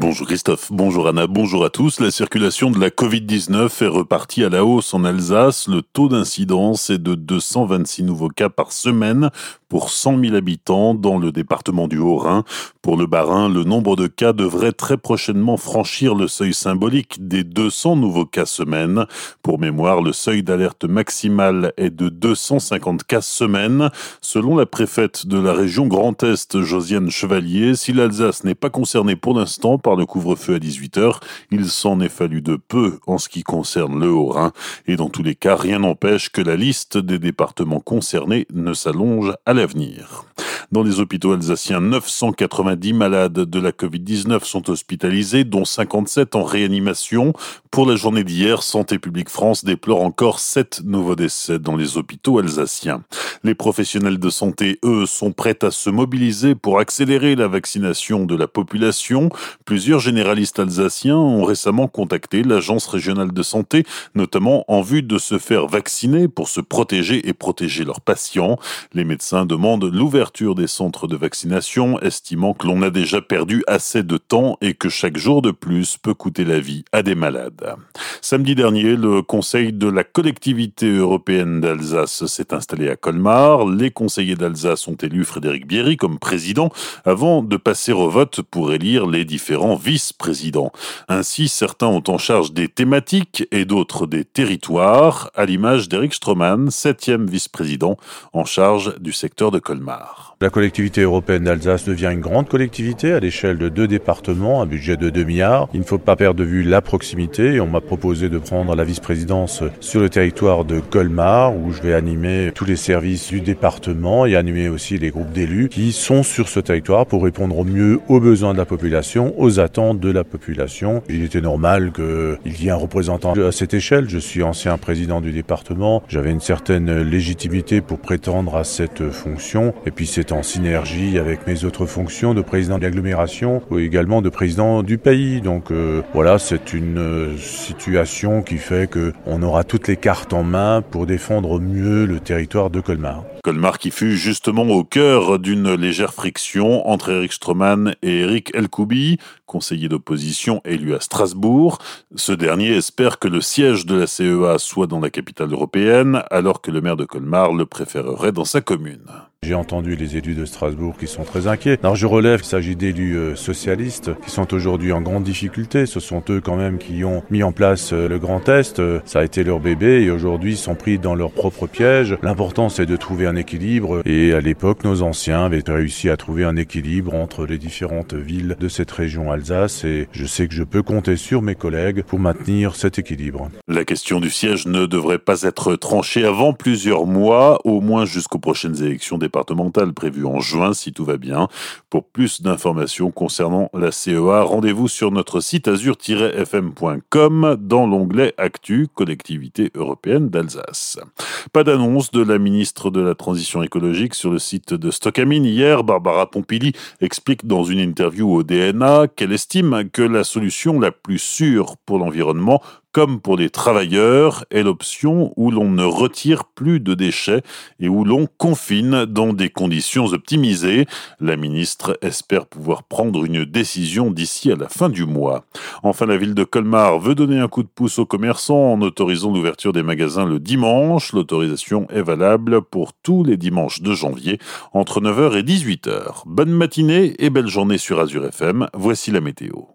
Bonjour Christophe, bonjour Anna, bonjour à tous. La circulation de la Covid-19 est repartie à la hausse en Alsace. Le taux d'incidence est de 226 nouveaux cas par semaine pour 100 000 habitants dans le département du Haut-Rhin. Pour le Bas-Rhin, le nombre de cas devrait très prochainement franchir le seuil symbolique des 200 nouveaux cas semaine. Pour mémoire, le seuil d'alerte maximal est de 250 cas semaine. Selon la préfète de la région Grand Est, Josiane Chevalier, si l'Alsace n'est pas concernée pour l'instant par le couvre-feu à 18h. Il s'en est fallu de peu en ce qui concerne le Haut-Rhin. Et dans tous les cas, rien n'empêche que la liste des départements concernés ne s'allonge à l'avenir. Dans les hôpitaux alsaciens, 990 malades de la Covid-19 sont hospitalisés, dont 57 en réanimation. Pour la journée d'hier, Santé publique France déplore encore 7 nouveaux décès dans les hôpitaux alsaciens. Les professionnels de santé, eux, sont prêts à se mobiliser pour accélérer la vaccination de la population. Plusieurs généralistes alsaciens ont récemment contacté l'Agence régionale de santé, notamment en vue de se faire vacciner pour se protéger et protéger leurs patients. Les médecins demandent l'ouverture des centres de vaccination, estimant que l'on a déjà perdu assez de temps et que chaque jour de plus peut coûter la vie à des malades. Samedi dernier, le Conseil de la collectivité européenne d'Alsace s'est installé à Colmar. Les conseillers d'Alsace ont élu Frédéric Bierry comme président avant de passer au vote pour élire les différents vice-présidents. Ainsi, certains ont en charge des thématiques et d'autres des territoires, à l'image d'Eric Stroman, septième vice-président en charge du secteur de Colmar. Collectivité européenne d'Alsace devient une grande collectivité à l'échelle de deux départements, un budget de 2 milliards. Il ne faut pas perdre de vue la proximité on m'a proposé de prendre la vice-présidence sur le territoire de Colmar où je vais animer tous les services du département et animer aussi les groupes d'élus qui sont sur ce territoire pour répondre au mieux aux besoins de la population, aux attentes de la population. Il était normal qu'il y ait un représentant à cette échelle. Je suis ancien président du département. J'avais une certaine légitimité pour prétendre à cette fonction et puis c'est en synergie avec mes autres fonctions de président de l'agglomération ou également de président du pays. Donc euh, voilà, c'est une euh, situation qui fait que on aura toutes les cartes en main pour défendre au mieux le territoire de Colmar. Colmar qui fut justement au cœur d'une légère friction entre Eric Stroman et Eric Elkoubi, conseiller d'opposition élu à Strasbourg. Ce dernier espère que le siège de la CEA soit dans la capitale européenne, alors que le maire de Colmar le préférerait dans sa commune. J'ai entendu les élus de Strasbourg qui sont très inquiets. Alors je relève qu'il s'agit d'élus euh, socialistes qui sont aujourd'hui en grande difficulté. Ce sont eux quand même qui ont mis en place euh, le Grand Est. Euh, ça a été leur bébé et aujourd'hui ils sont pris dans leur propre piège. L'important c'est de trouver un équilibre et à l'époque nos anciens avaient réussi à trouver un équilibre entre les différentes villes de cette région Alsace et je sais que je peux compter sur mes collègues pour maintenir cet équilibre. La question du siège ne devrait pas être tranchée avant plusieurs mois, au moins jusqu'aux prochaines élections départementale prévue en juin si tout va bien. Pour plus d'informations concernant la CEA, rendez-vous sur notre site azur-fm.com dans l'onglet Actu, collectivité européenne d'Alsace. Pas d'annonce de la ministre de la Transition écologique sur le site de Stockamine hier. Barbara Pompili explique dans une interview au DNA qu'elle estime que la solution la plus sûre pour l'environnement comme pour les travailleurs, est l'option où l'on ne retire plus de déchets et où l'on confine dans des conditions optimisées. La ministre espère pouvoir prendre une décision d'ici à la fin du mois. Enfin, la ville de Colmar veut donner un coup de pouce aux commerçants en autorisant l'ouverture des magasins le dimanche. L'autorisation est valable pour tous les dimanches de janvier entre 9h et 18h. Bonne matinée et belle journée sur Azure FM. Voici la météo.